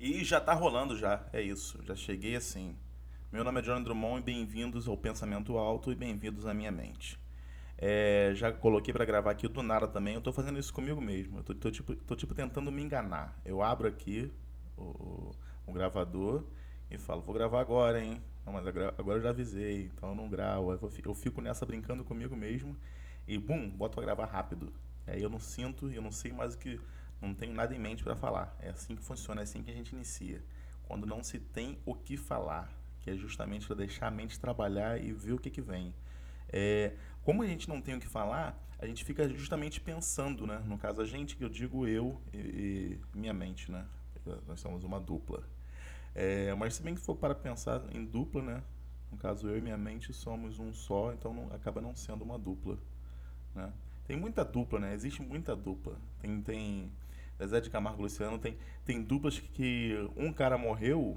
E já tá rolando já, é isso. Já cheguei assim. Meu nome é John Drummond e bem-vindos ao Pensamento Alto e bem-vindos à minha mente. É, já coloquei para gravar aqui do nada também. Eu tô fazendo isso comigo mesmo. Eu tô, tô, tipo, tô tipo tentando me enganar. Eu abro aqui o, o gravador e falo, vou gravar agora, hein? Não, mas agora eu já avisei, então eu não gravo. Eu fico nessa brincando comigo mesmo e bum, boto pra gravar rápido. Aí eu não sinto, eu não sei mais o que não tenho nada em mente para falar. É assim que funciona, é assim que a gente inicia. Quando não se tem o que falar, que é justamente para deixar a mente trabalhar e ver o que, que vem. É, como a gente não tem o que falar, a gente fica justamente pensando, né? No caso, a gente, que eu digo eu e, e minha mente, né? Nós somos uma dupla. É, mas se bem que for para pensar em dupla, né? No caso, eu e minha mente somos um só, então não, acaba não sendo uma dupla, né? Tem muita dupla, né? Existe muita dupla. Tem, tem Zé de Camargo Luciano, tem, tem duplas que um cara morreu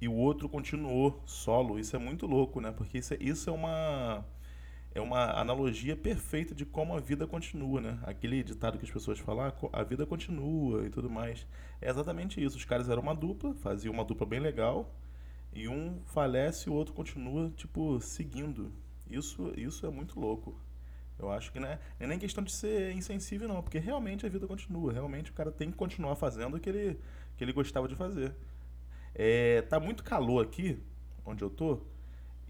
e o outro continuou solo. Isso é muito louco, né? Porque isso é, isso é uma é uma analogia perfeita de como a vida continua, né? Aquele ditado que as pessoas falam, ah, a vida continua e tudo mais. É exatamente isso. Os caras eram uma dupla, faziam uma dupla bem legal, e um falece e o outro continua, tipo, seguindo. Isso, isso é muito louco. Eu acho que né, não é nem questão de ser insensível, não, porque realmente a vida continua. Realmente o cara tem que continuar fazendo o que ele, que ele gostava de fazer. É, tá muito calor aqui, onde eu tô,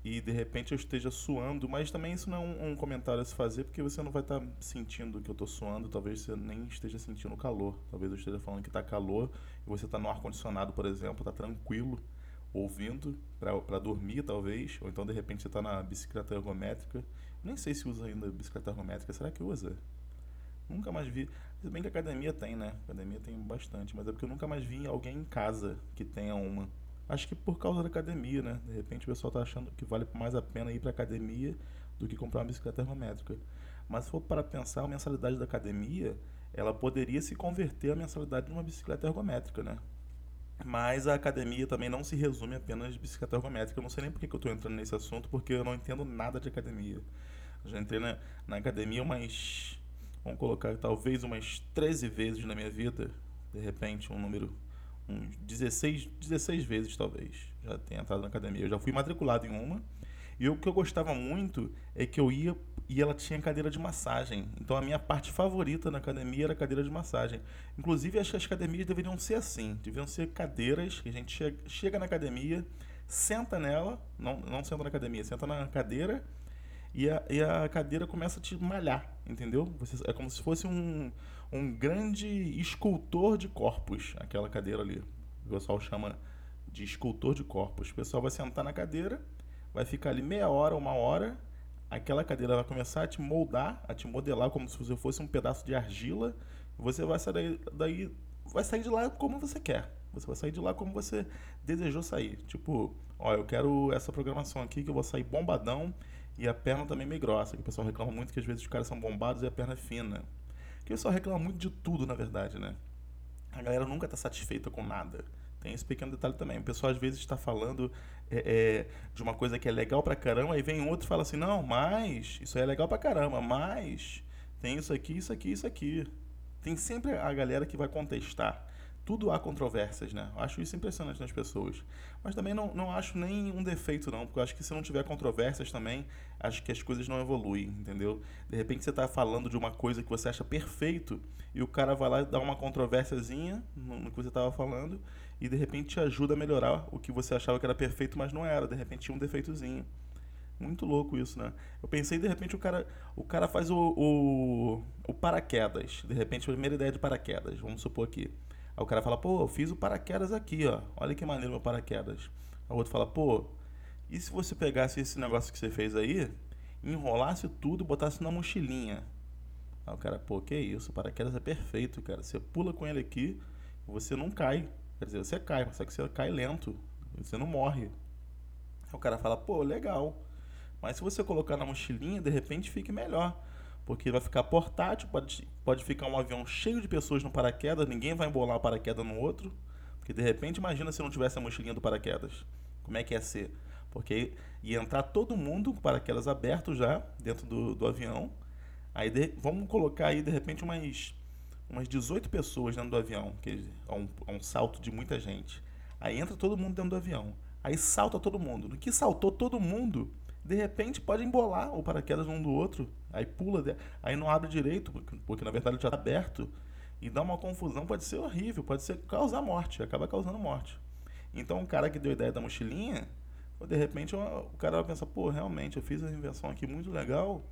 e de repente eu esteja suando, mas também isso não é um, um comentário a se fazer, porque você não vai estar tá sentindo que eu tô suando, talvez você nem esteja sentindo calor. Talvez eu esteja falando que tá calor e você tá no ar-condicionado, por exemplo, tá tranquilo, ouvindo para dormir, talvez, ou então de repente você tá na bicicleta ergométrica nem sei se usa ainda bicicleta ergométrica. Será que usa? Nunca mais vi. Se bem que a academia tem, né? A academia tem bastante, mas é porque eu nunca mais vi alguém em casa que tenha uma. Acho que por causa da academia, né? De repente o pessoal tá achando que vale mais a pena ir pra academia do que comprar uma bicicleta ergométrica. Mas se for para pensar, a mensalidade da academia, ela poderia se converter à mensalidade de uma bicicleta ergométrica, né? Mas a academia também não se resume apenas de bicicleta ergométrica. Eu não sei nem por que eu estou entrando nesse assunto, porque eu não entendo nada de academia. Eu já entrei na, na academia umas. Vamos colocar talvez umas 13 vezes na minha vida. De repente, um número. Uns 16, 16 vezes talvez. Já tenho entrado na academia. Eu já fui matriculado em uma. E o que eu gostava muito é que eu ia e ela tinha cadeira de massagem. Então a minha parte favorita na academia era cadeira de massagem. Inclusive, acho que as academias deveriam ser assim. Deveriam ser cadeiras que a gente chega, chega na academia, senta nela, não, não senta na academia, senta na cadeira e a, e a cadeira começa a te malhar, entendeu? Você, é como se fosse um, um grande escultor de corpos, aquela cadeira ali. O pessoal chama de escultor de corpos. O pessoal vai sentar na cadeira, vai ficar ali meia hora, uma hora, aquela cadeira vai começar a te moldar, a te modelar como se você fosse um pedaço de argila. Você vai sair daí, vai sair de lá como você quer. Você vai sair de lá como você desejou sair. Tipo, ó, eu quero essa programação aqui que eu vou sair bombadão e a perna também meio grossa. Que o pessoal reclama muito que às vezes os caras são bombados e a perna é fina. Que o pessoal reclama muito de tudo, na verdade, né? A galera nunca está satisfeita com nada. Tem esse pequeno detalhe também. O pessoal às vezes está falando é, é, de uma coisa que é legal pra caramba, aí vem outro e fala assim, não, mas isso aí é legal pra caramba, mas tem isso aqui, isso aqui, isso aqui. Tem sempre a galera que vai contestar. Tudo há controvérsias, né? Eu acho isso impressionante nas pessoas. Mas também não, não acho nem um defeito, não, porque eu acho que se não tiver controvérsias também, acho que as coisas não evoluem, entendeu? De repente você está falando de uma coisa que você acha perfeito e o cara vai lá e dá uma controvérsiazinha no, que você estava falando e de repente te ajuda a melhorar o que você achava que era perfeito, mas não era. De repente tinha um defeitozinho. Muito louco isso, né? Eu pensei, de repente, o cara, o cara faz o, o, o paraquedas. De repente, a primeira ideia de paraquedas, vamos supor aqui. Aí o cara fala, pô, eu fiz o paraquedas aqui, ó. Olha que maneiro meu paraquedas. Aí o outro fala, pô, e se você pegasse esse negócio que você fez aí, enrolasse tudo botasse na mochilinha? Aí o cara, pô, que isso, o paraquedas é perfeito, cara. Você pula com ele aqui, você não cai. Quer dizer, você cai, só que você cai lento. Você não morre. Aí o cara fala, pô, legal. Mas se você colocar na mochilinha, de repente fique melhor. Porque vai ficar portátil, pode, pode ficar um avião cheio de pessoas no paraquedas, ninguém vai embolar o paraquedas no outro. Porque de repente, imagina se não tivesse a mochilinha do paraquedas. Como é que ia ser? Porque ia entrar todo mundo com paraquedas aberto já dentro do, do avião. Aí de, vamos colocar aí de repente umas umas 18 pessoas dentro do avião, que é um, é um salto de muita gente. Aí entra todo mundo dentro do avião. Aí salta todo mundo. No que saltou todo mundo, de repente pode embolar o paraquedas um do outro. Aí pula, aí não abre direito, porque, na verdade já está aberto. E dá uma confusão, pode ser horrível, pode ser causar morte, acaba causando morte. Então o cara que deu a ideia da mochilinha, de repente o cara vai pensar, pô, realmente, eu fiz uma invenção aqui muito legal,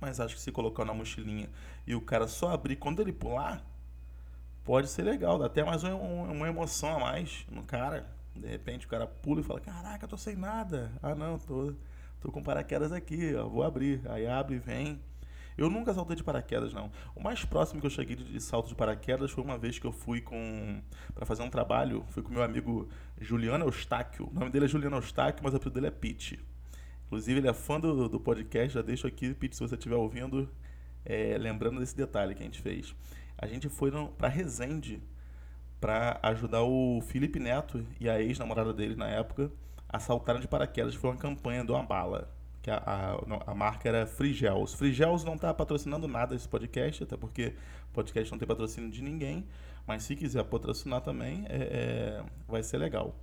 mas acho que se colocar na mochilinha e o cara só abrir quando ele pular, pode ser legal, dá até mais uma, emoção a mais no cara. De repente o cara pula e fala, caraca, tô sem nada. Ah não, tô, tô com paraquedas aqui, ó, vou abrir. Aí abre e vem. Eu nunca saltei de paraquedas, não. O mais próximo que eu cheguei de salto de paraquedas foi uma vez que eu fui com para fazer um trabalho, fui com meu amigo Juliano Eustáquio. O nome dele é Juliano Eustáquio, mas o apelido dele é Pete. Inclusive, ele é fã do, do podcast, já deixo aqui, Pete, se você estiver ouvindo, é, lembrando desse detalhe que a gente fez. A gente foi para Resende para ajudar o Felipe Neto e a ex-namorada dele na época a saltarem de paraquedas. Foi uma campanha de uma bala que a, a, a marca era Frigels. Frigels não está patrocinando nada esse podcast, até porque podcast não tem patrocínio de ninguém, mas se quiser patrocinar também, é, é, vai ser legal.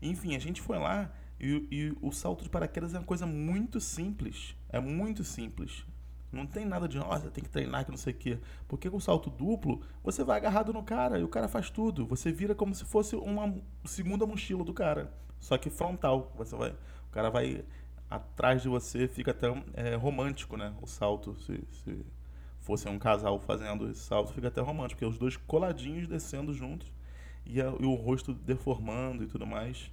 Enfim, a gente foi lá e, e, o salto de paraquedas é uma coisa muito simples. É muito simples. Não tem nada de, nossa, tem que treinar que não sei o quê. Porque com o salto duplo, você vai agarrado no cara e o cara faz tudo. Você vira como se fosse uma segunda mochila do cara. Só que frontal. Você vai, o cara vai atrás de você fica até é, romântico, né? O salto, se, se fosse um casal fazendo esse salto, fica até romântico, porque os dois coladinhos descendo juntos e, a, e, o rosto deformando e tudo mais.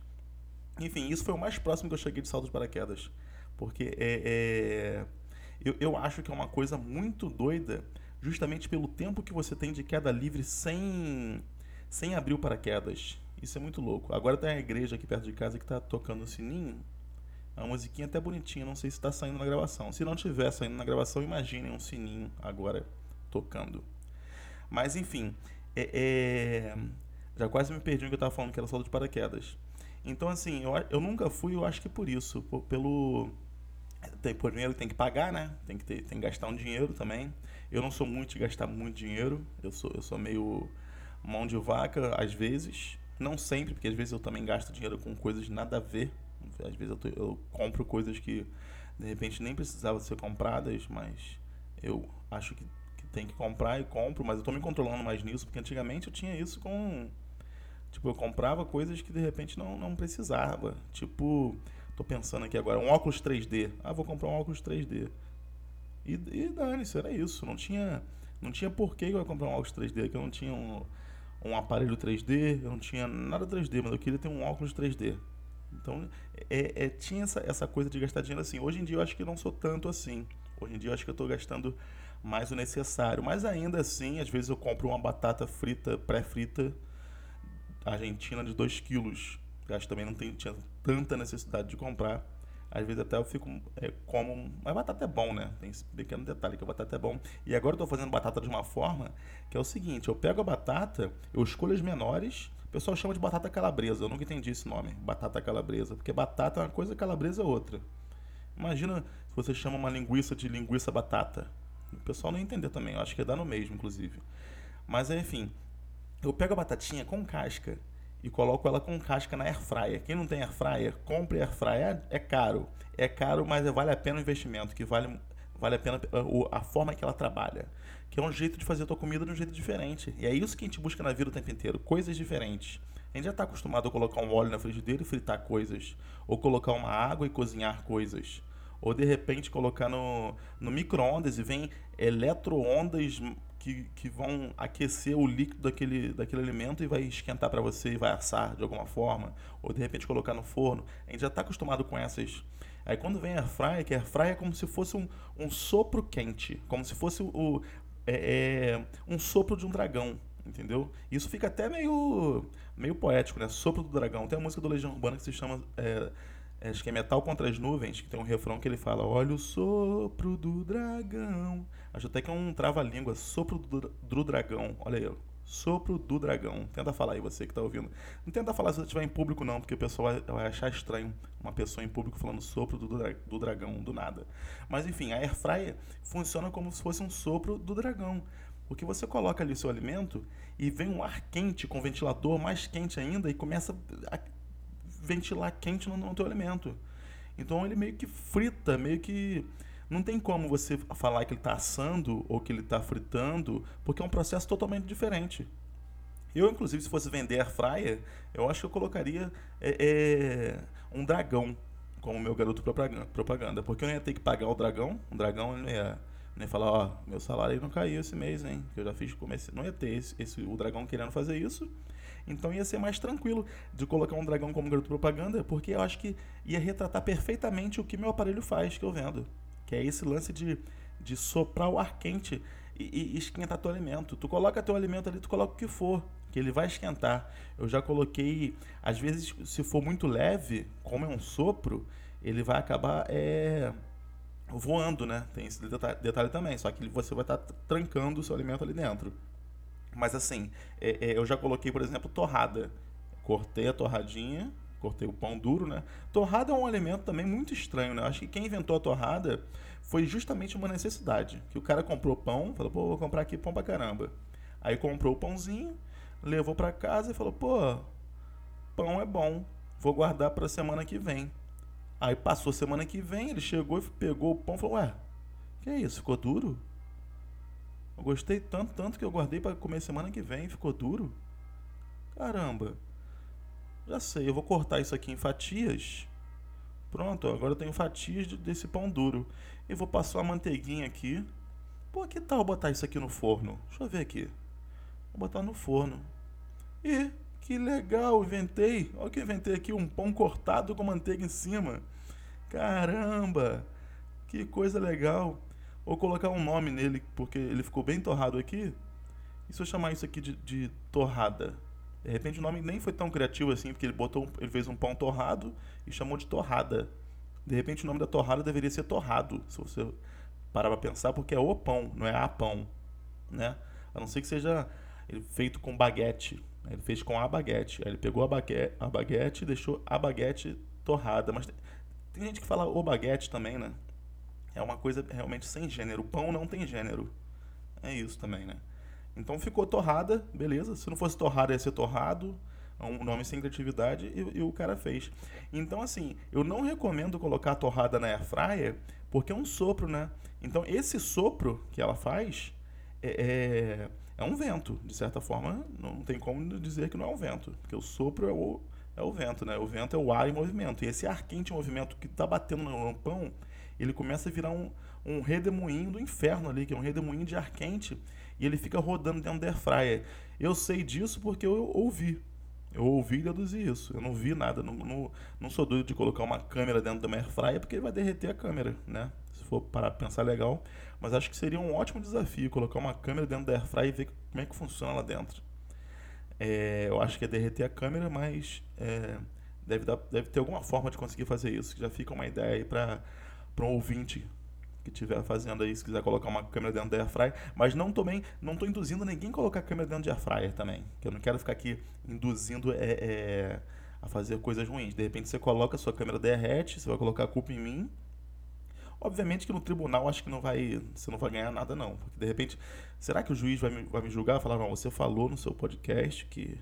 Enfim, isso foi o mais próximo que eu cheguei de salto paraquedas, porque é, é eu, eu acho que é uma coisa muito doida, justamente pelo tempo que você tem de queda livre sem, sem abrir o paraquedas. Isso é muito louco. Agora tem a igreja aqui perto de casa que está tocando o sininho é uma musiquinha até bonitinha, não sei se está saindo na gravação. Se não tiver saindo na gravação, imaginem um sininho agora tocando. Mas enfim, é, é... já quase me perdi o que eu estava falando que era salto de paraquedas. Então assim, eu, eu nunca fui, eu acho que por isso, por, pelo tem, primeiro tem que pagar, né? Tem que, ter, tem que gastar um dinheiro também. Eu não sou muito de gastar muito dinheiro. Eu sou, eu sou meio mão de vaca às vezes. Não sempre, porque às vezes eu também gasto dinheiro com coisas nada a ver às vezes eu, tô, eu compro coisas que de repente nem precisavam ser compradas, mas eu acho que, que tem que comprar e compro, mas eu estou me controlando mais nisso, porque antigamente eu tinha isso com. Tipo, eu comprava coisas que de repente não, não precisava. Tipo, tô pensando aqui agora, um óculos 3D. Ah, vou comprar um óculos 3D. E, e dane-se, era isso. Não tinha, não tinha porquê eu ia comprar um óculos 3D, que eu não tinha um, um aparelho 3D, eu não tinha nada 3D, mas eu queria ter um óculos 3D. Então, é, é, tinha essa, essa coisa de gastar dinheiro assim. Hoje em dia eu acho que não sou tanto assim. Hoje em dia eu acho que eu estou gastando mais o necessário. Mas ainda assim, às vezes eu compro uma batata frita, pré-frita, argentina de 2 quilos. Acho que também não tem, tinha tanta necessidade de comprar. Às vezes até eu fico é, como. Mas batata é bom, né? Tem esse pequeno detalhe que a batata é bom. E agora eu estou fazendo batata de uma forma que é o seguinte: eu pego a batata, eu escolho as menores pessoal chama de batata calabresa. Eu nunca entendi esse nome, batata calabresa, porque batata é uma coisa, calabresa é outra. Imagina se você chama uma linguiça de linguiça batata. O pessoal não entender também, eu acho que é dar no mesmo, inclusive. Mas enfim, eu pego a batatinha com casca e coloco ela com casca na air fryer. Quem não tem air fryer, compre air fryer. É caro, é caro, mas vale a pena o investimento, que vale, vale a pena a, a forma que ela trabalha que é um jeito de fazer a tua comida de um jeito diferente. E é isso que a gente busca na vida o tempo inteiro, coisas diferentes. A gente já está acostumado a colocar um óleo na frigideira e fritar coisas, ou colocar uma água e cozinhar coisas, ou de repente colocar no, no micro-ondas e vem eletroondas que, que vão aquecer o líquido daquele, daquele alimento e vai esquentar para você e vai assar de alguma forma, ou de repente colocar no forno. A gente já está acostumado com essas. Aí quando vem a air fryer, que a fryer é como se fosse um, um sopro quente, como se fosse o, é, é, um sopro de um dragão, entendeu? Isso fica até meio, meio poético, né? Sopro do dragão. Tem a música do Legião Urbana que se chama. É, é, acho que é Metal contra as Nuvens, que tem um refrão que ele fala: Olha o sopro do dragão. Acho até que é um trava-língua, sopro do, do dragão. Olha aí, Sopro do dragão. Tenta falar aí, você que está ouvindo. Não tenta falar se você estiver em público, não, porque o pessoal vai achar estranho uma pessoa em público falando sopro do, do dragão, do nada. Mas enfim, a air fryer funciona como se fosse um sopro do dragão. Porque você coloca ali o seu alimento e vem um ar quente com ventilador mais quente ainda e começa a ventilar quente no, no teu alimento. Então ele meio que frita, meio que não tem como você falar que ele está assando ou que ele está fritando, porque é um processo totalmente diferente. Eu, inclusive, se fosse vender air fryer, eu acho que eu colocaria é, é, um dragão como meu garoto propaganda, porque eu não ia ter que pagar o dragão, o dragão não ia, falar, ó, meu salário não caiu esse mês, hein, que eu já fiz comércio, não ia ter esse, esse, o dragão querendo fazer isso, então ia ser mais tranquilo de colocar um dragão como garoto propaganda, porque eu acho que ia retratar perfeitamente o que meu aparelho faz, que eu vendo que é esse lance de, de soprar o ar quente e, e esquentar teu alimento. Tu coloca teu alimento ali, tu coloca o que for, que ele vai esquentar. Eu já coloquei, às vezes, se for muito leve, como é um sopro, ele vai acabar é, voando, né? Tem esse detalhe, detalhe também, só que você vai estar tá trancando o seu alimento ali dentro. Mas assim, é, é, eu já coloquei, por exemplo, torrada. Cortei a torradinha, cortei o pão duro, né? Torrada é um alimento também muito estranho, né? Eu acho que quem inventou a torrada foi justamente uma necessidade. Que o cara comprou pão, falou, pô, vou comprar aqui pão pra caramba. Aí comprou o pãozinho, levou para casa e falou, pô, pão é bom, vou guardar para semana que vem. Aí passou semana que vem, ele chegou e pegou o pão e falou, ué, que é isso, ficou duro? Eu gostei tanto, tanto que eu guardei para comer semana que vem, ficou duro? Caramba. Já sei, eu vou cortar isso aqui em fatias. Pronto, agora eu tenho fatias desse pão duro. E vou passar a manteiguinha aqui. Pô, que tal botar isso aqui no forno? Deixa eu ver aqui. Vou botar no forno. E que legal, inventei. Olha que inventei aqui um pão cortado com manteiga em cima. Caramba! Que coisa legal. Vou colocar um nome nele porque ele ficou bem torrado aqui. E se eu chamar isso aqui de, de torrada? De repente o nome nem foi tão criativo assim, porque ele botou, ele fez um pão torrado e chamou de torrada. De repente o nome da torrada deveria ser torrado, se você parar para pensar, porque é o pão, não é a pão, né? A não ser que seja feito com baguete. Ele fez com a baguete. Aí ele pegou a baguete, a baguete e deixou a baguete torrada. Mas tem, gente que fala o baguete também, né? É uma coisa realmente sem gênero. O pão não tem gênero. É isso também, né? Então ficou torrada, beleza. Se não fosse torrada, ia ser torrado. É um nome sem criatividade e, e, o cara fez. Então, assim, eu não recomendo colocar torrada na air fryer porque é um sopro, né? Então, esse sopro que ela faz é, é, é um vento. De certa forma, não tem como dizer que não é um vento. Porque o sopro é o, é o vento, né? O vento é o ar em movimento. E esse ar quente em movimento que está batendo no pão, ele começa a virar um, um redemoinho do inferno ali, que é um redemoinho de ar quente e ele fica rodando dentro da airfryer. Eu sei disso porque eu ouvi. Eu ouvi e deduzi isso. Eu não vi nada. Não, não, não sou doido de colocar uma câmera dentro da minha airfryer porque vai derreter a câmera, né? Se for para pensar legal. Mas acho que seria um ótimo desafio colocar uma câmera dentro da airfryer e ver como é que funciona lá dentro. É, eu acho que é derreter a câmera, mas é, deve, dar, deve ter alguma forma de conseguir fazer isso. Já fica uma ideia aí para um ouvinte que estiver fazendo aí, se quiser colocar uma câmera dentro da airfryer, mas não também não estou induzindo ninguém a colocar a câmera dentro de airfryer também, que eu não quero ficar aqui induzindo é, é, a fazer coisas ruins. De repente você coloca a sua câmera derrete, você vai colocar a culpa em mim. Obviamente que no tribunal acho que não vai, você não vai ganhar nada não, porque de repente, será que o juiz vai me, vai me julgar, falar não, você falou no seu podcast que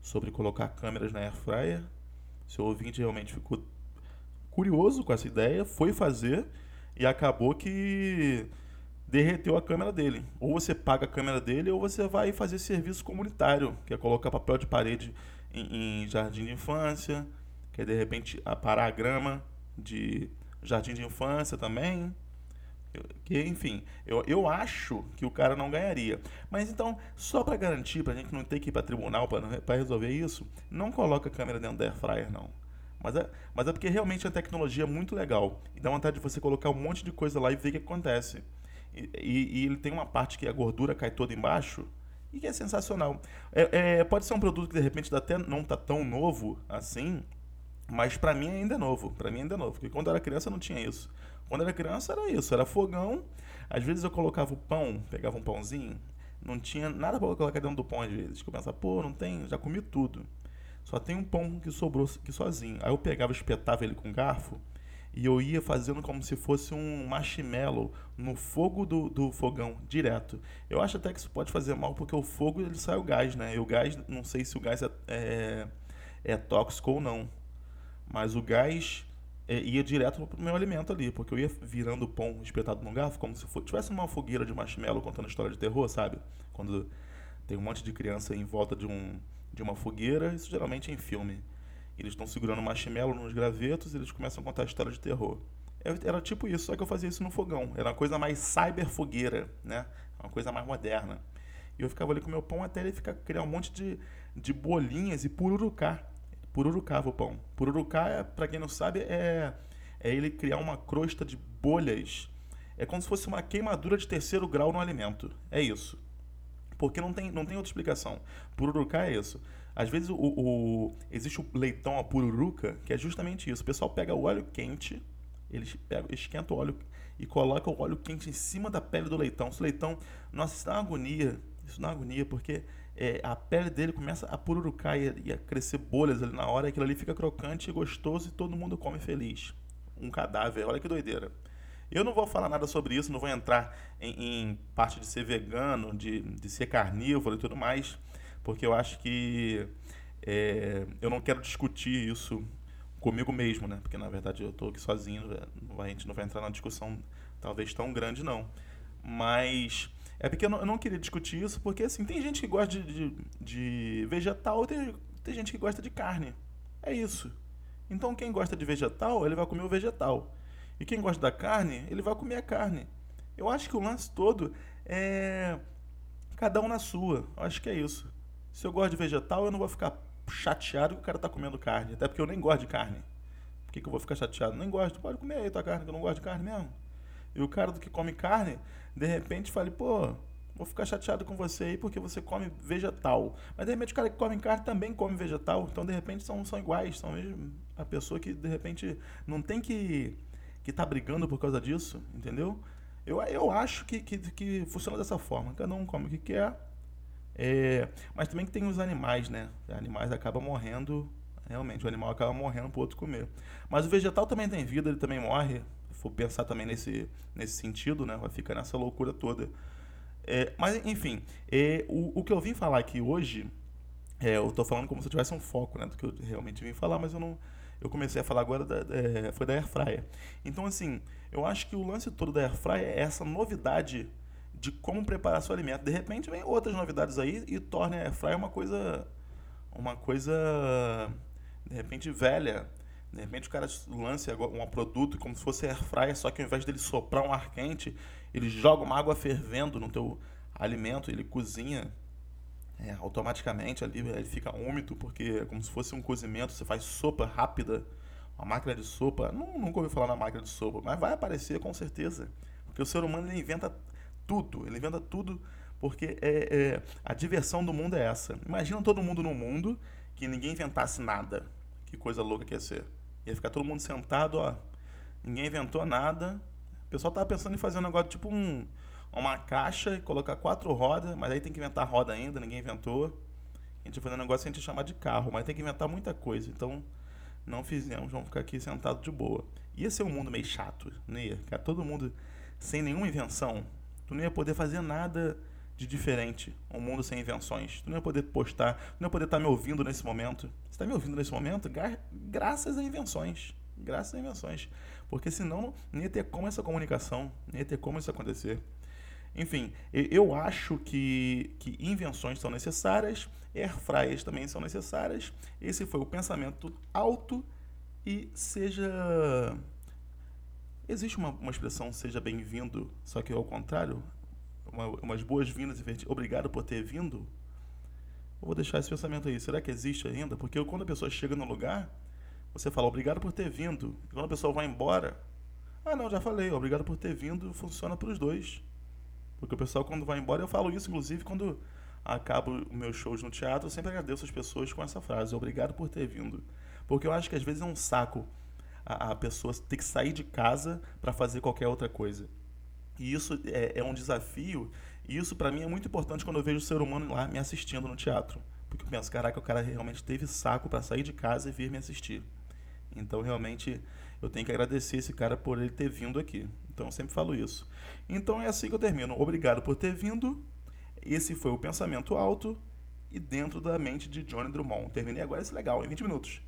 sobre colocar câmeras na airfryer, seu ouvinte realmente ficou curioso com essa ideia, foi fazer e acabou que derreteu a câmera dele. Ou você paga a câmera dele, ou você vai fazer serviço comunitário, que é colocar papel de parede em, em jardim de infância, que é de repente parar a grama de jardim de infância também. Que, enfim, eu, eu acho que o cara não ganharia. Mas então, só para garantir, para a gente não ter que ir para tribunal para resolver isso, não coloca a câmera dentro da air fryer, não. Mas é, mas é porque realmente a tecnologia é muito legal. E dá vontade de você colocar um monte de coisa lá e ver o que acontece. E, e, e ele tem uma parte que a gordura cai toda embaixo e que é sensacional. É, é, pode ser um produto que de repente até não tá tão novo assim, mas para mim ainda é novo. Para mim ainda é novo. Porque quando eu era criança não tinha isso. Quando eu era criança era isso, era fogão. Às vezes eu colocava o pão, pegava um pãozinho, não tinha nada para colocar dentro do pão às vezes. Pensava, pô, não tem, já comi tudo. Só tem um pão que sobrou aqui sozinho. Aí eu pegava, espetava ele com garfo e eu ia fazendo como se fosse um marshmallow no fogo do, do fogão, direto. Eu acho até que isso pode fazer mal, porque o fogo ele sai o gás, né? E o gás, não sei se o gás é, é, é tóxico ou não, mas o gás é, ia direto pro meu alimento ali, porque eu ia virando o pão espetado no garfo, como se fosse, tivesse uma fogueira de marshmallow contando história de terror, sabe? Quando tem um monte de criança em volta de, um, de uma fogueira, isso geralmente é em filme. Eles estão segurando marshmallow nos gravetos e eles começam a contar história de terror. Era tipo isso, só que eu fazia isso no fogão. Era uma coisa mais cyber fogueira, né? Uma coisa mais moderna. E eu ficava ali com meu pão até ele ficar, criar um monte de, de bolinhas e pururucá. Pururucava o pão. Pururucá, é, para quem não sabe, é, é ele criar uma crosta de bolhas. É como se fosse uma queimadura de terceiro grau no alimento. É isso. Porque não tem, não tem outra explicação. Pururucá é isso. Às vezes o, o, existe o leitão a pururuca, que é justamente isso. O pessoal pega o óleo quente, eles pegam, esquenta o óleo e coloca o óleo quente em cima da pele do leitão. Esse leitão, nossa, isso dá uma agonia. Isso dá uma agonia, porque é, a pele dele começa a pururucar e, e, a crescer bolhas ali na hora, aquilo ali fica crocante e gostoso e todo mundo come feliz. Um cadáver, olha que doideira. Eu não vou falar nada sobre isso, não vou entrar em, em parte de ser vegano, de, de ser carnívoro e tudo mais porque eu acho que é, eu não quero discutir isso comigo mesmo, né? Porque na verdade eu estou aqui sozinho, a gente não vai entrar numa discussão talvez tão grande não. Mas é porque eu não, eu não queria discutir isso, porque assim, tem gente que gosta de, de, de vegetal e tem, tem gente que gosta de carne. É isso. Então quem gosta de vegetal, ele vai comer o vegetal. E quem gosta da carne, ele vai comer a carne. Eu acho que o lance todo é cada um na sua. Eu acho que é isso. Se eu gosto de vegetal, eu não vou ficar chateado que o cara tá comendo carne. Até porque eu nem gosto de carne. Por que, que eu vou ficar chateado? Nem gosto. Pode comer aí tua carne, que eu não gosto de carne mesmo. E o cara do que come carne, de repente fala, pô, vou ficar chateado com você aí porque você come vegetal. Mas de repente o cara que come carne também come vegetal. Então de repente são, são iguais. São a pessoa que de repente não tem que que tá brigando por causa disso, entendeu? Eu, eu acho que, que, que funciona dessa forma. Cada um come o que quer é, mas também que tem os animais, né? Animais acabam morrendo, realmente, o animal acaba morrendo para o outro comer. Mas o vegetal também tem vida, ele também morre. Se for pensar também nesse, nesse sentido, né? Vai ficar nessa loucura toda. É, mas, enfim, é, o, o que eu vim falar aqui hoje, é, eu estou falando como se eu tivesse um foco, né? Do que eu realmente vim falar, mas eu não. Eu comecei a falar agora, da, é, foi da Airfryer. Então, assim, eu acho que o lance todo da Airfryer é essa novidade de como preparar seu alimento. De repente vem outras novidades aí e torna a airfryer uma coisa uma coisa de repente velha. De repente o cara lança um produto como se fosse airfryer, só que ao invés dele soprar um ar quente, ele joga uma água fervendo no teu alimento, ele cozinha é, automaticamente ali, ele fica úmido, porque é como se fosse um cozimento, você faz sopa rápida, uma máquina de sopa, não, nunca ouvi falar na máquina de sopa, mas vai aparecer com certeza, porque o ser humano inventa tudo, ele inventa tudo porque é, é, a diversão do mundo é essa. Imagina todo mundo no mundo que ninguém inventasse nada. Que coisa louca que ia ser. Ia ficar todo mundo sentado, ó. Ninguém inventou nada. O pessoal tava pensando em fazer um negócio tipo um, uma caixa e colocar quatro rodas, mas aí tem que inventar roda ainda, ninguém inventou. A gente vai fazer um negócio que a gente chama de carro, mas tem que inventar muita coisa. Então, não fizemos, vamos ficar aqui sentado de boa. Ia ser um mundo meio chato, né? Ficar todo mundo sem nenhuma invenção. Tu não ia poder fazer nada de diferente. Um mundo sem invenções. Tu não ia poder postar, tu não ia poder estar me ouvindo nesse momento. Você está me ouvindo nesse momento? Gra graças a invenções. Graças a invenções. Porque senão não ia ter como essa comunicação, não ia ter como isso acontecer. Enfim, eu acho que, que invenções são necessárias, airfryers também são necessárias. Esse foi o pensamento alto e seja Existe uma, uma expressão seja bem-vindo, só que ao contrário, uma, umas boas-vindas e obrigado por ter vindo? Eu vou deixar esse pensamento aí. Será que existe ainda? Porque quando a pessoa chega no lugar, você fala obrigado por ter vindo. E quando a pessoa vai embora, ah não, já falei, obrigado por ter vindo, funciona para os dois. Porque o pessoal quando vai embora, eu falo isso inclusive quando acabo meus shows no teatro, eu sempre agradeço as pessoas com essa frase, obrigado por ter vindo. Porque eu acho que às vezes é um saco a, a pessoa ter que sair de casa para fazer qualquer outra coisa. E isso é, é um desafio, e isso para mim é muito importante quando eu vejo o ser humano lá me assistindo no teatro. Porque eu penso, caraca, o cara realmente teve saco para sair de casa e vir me assistir. Então, realmente, eu tenho que agradecer esse cara por ele ter vindo aqui. Então, eu sempre falo isso. Então, é assim que eu termino. Obrigado por ter vindo. Esse foi o Pensamento Alto e dentro da mente de Johnny Drummond. Terminei agora esse legal, em 20 minutos.